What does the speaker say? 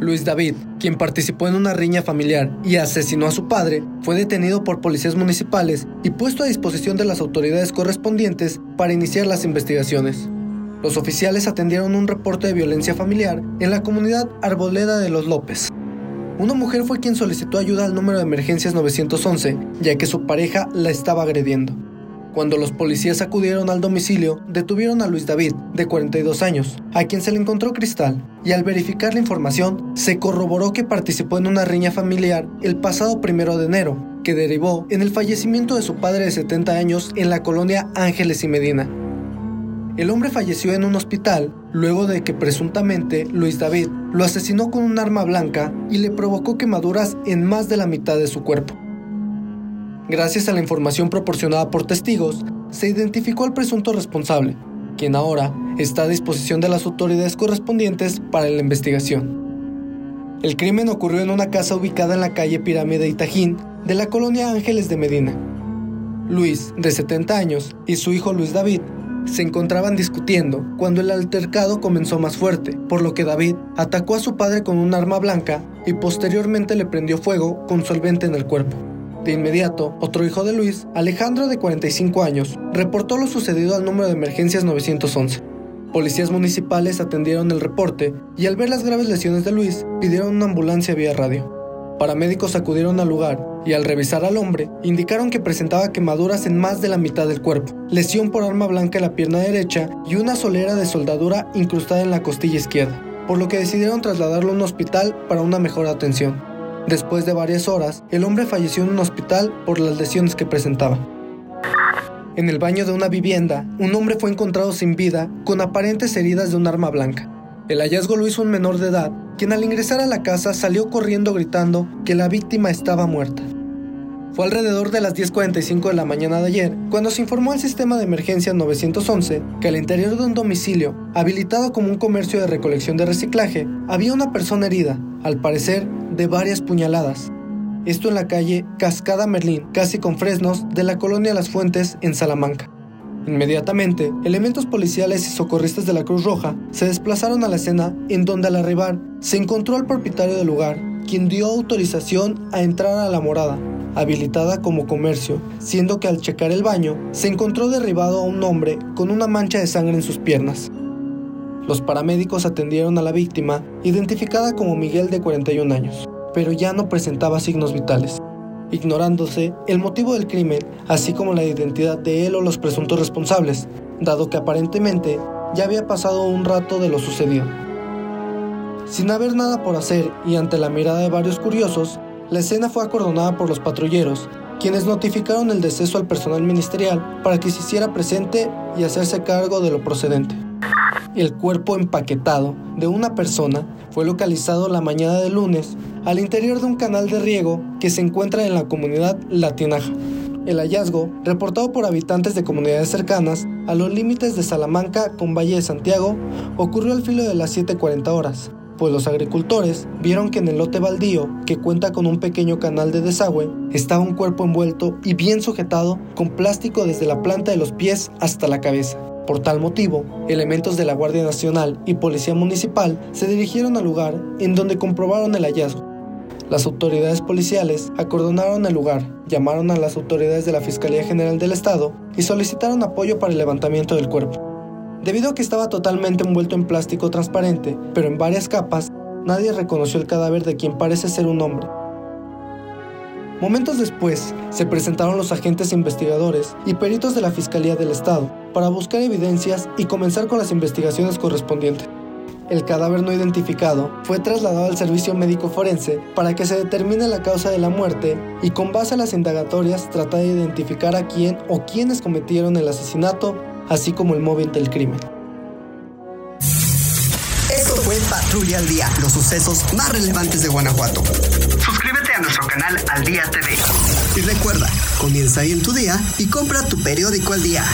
Luis David, quien participó en una riña familiar y asesinó a su padre, fue detenido por policías municipales y puesto a disposición de las autoridades correspondientes para iniciar las investigaciones. Los oficiales atendieron un reporte de violencia familiar en la comunidad Arboleda de los López. Una mujer fue quien solicitó ayuda al número de emergencias 911, ya que su pareja la estaba agrediendo. Cuando los policías acudieron al domicilio, detuvieron a Luis David, de 42 años, a quien se le encontró cristal, y al verificar la información, se corroboró que participó en una riña familiar el pasado primero de enero, que derivó en el fallecimiento de su padre de 70 años en la colonia Ángeles y Medina. El hombre falleció en un hospital luego de que presuntamente Luis David lo asesinó con un arma blanca y le provocó quemaduras en más de la mitad de su cuerpo. Gracias a la información proporcionada por testigos, se identificó al presunto responsable, quien ahora está a disposición de las autoridades correspondientes para la investigación. El crimen ocurrió en una casa ubicada en la calle Pirámide Itajín de la colonia Ángeles de Medina. Luis, de 70 años, y su hijo Luis David se encontraban discutiendo cuando el altercado comenzó más fuerte, por lo que David atacó a su padre con un arma blanca y posteriormente le prendió fuego con solvente en el cuerpo. De inmediato, otro hijo de Luis, Alejandro de 45 años, reportó lo sucedido al número de emergencias 911. Policías municipales atendieron el reporte y al ver las graves lesiones de Luis, pidieron una ambulancia vía radio. Paramédicos acudieron al lugar y al revisar al hombre, indicaron que presentaba quemaduras en más de la mitad del cuerpo, lesión por arma blanca en la pierna derecha y una solera de soldadura incrustada en la costilla izquierda, por lo que decidieron trasladarlo a un hospital para una mejor atención. Después de varias horas, el hombre falleció en un hospital por las lesiones que presentaba. En el baño de una vivienda, un hombre fue encontrado sin vida con aparentes heridas de un arma blanca. El hallazgo lo hizo un menor de edad, quien al ingresar a la casa salió corriendo gritando que la víctima estaba muerta. Fue alrededor de las 10.45 de la mañana de ayer cuando se informó al sistema de emergencia 911 que al interior de un domicilio, habilitado como un comercio de recolección de reciclaje, había una persona herida, al parecer de varias puñaladas. Esto en la calle Cascada Merlín, casi con fresnos, de la colonia Las Fuentes, en Salamanca. Inmediatamente, elementos policiales y socorristas de la Cruz Roja se desplazaron a la escena en donde al arribar se encontró al propietario del lugar, quien dio autorización a entrar a la morada, habilitada como comercio, siendo que al checar el baño se encontró derribado a un hombre con una mancha de sangre en sus piernas. Los paramédicos atendieron a la víctima, identificada como Miguel de 41 años, pero ya no presentaba signos vitales, ignorándose el motivo del crimen, así como la identidad de él o los presuntos responsables, dado que aparentemente ya había pasado un rato de lo sucedido. Sin haber nada por hacer y ante la mirada de varios curiosos, la escena fue acordonada por los patrulleros, quienes notificaron el deceso al personal ministerial para que se hiciera presente y hacerse cargo de lo procedente. El cuerpo empaquetado de una persona fue localizado la mañana de lunes al interior de un canal de riego que se encuentra en la comunidad Latinaja. El hallazgo, reportado por habitantes de comunidades cercanas a los límites de Salamanca con Valle de Santiago, ocurrió al filo de las 7.40 horas, pues los agricultores vieron que en el lote baldío, que cuenta con un pequeño canal de desagüe, estaba un cuerpo envuelto y bien sujetado con plástico desde la planta de los pies hasta la cabeza. Por tal motivo, elementos de la Guardia Nacional y Policía Municipal se dirigieron al lugar en donde comprobaron el hallazgo. Las autoridades policiales acordonaron el lugar, llamaron a las autoridades de la Fiscalía General del Estado y solicitaron apoyo para el levantamiento del cuerpo. Debido a que estaba totalmente envuelto en plástico transparente, pero en varias capas, nadie reconoció el cadáver de quien parece ser un hombre. Momentos después, se presentaron los agentes investigadores y peritos de la Fiscalía del Estado para buscar evidencias y comenzar con las investigaciones correspondientes. El cadáver no identificado fue trasladado al servicio médico forense para que se determine la causa de la muerte y con base a las indagatorias tratar de identificar a quién o quiénes cometieron el asesinato así como el móvil del crimen. Patrulla al Día, los sucesos más relevantes de Guanajuato. Suscríbete a nuestro canal Al Día TV. Y recuerda, comienza ahí en tu día y compra tu periódico al día.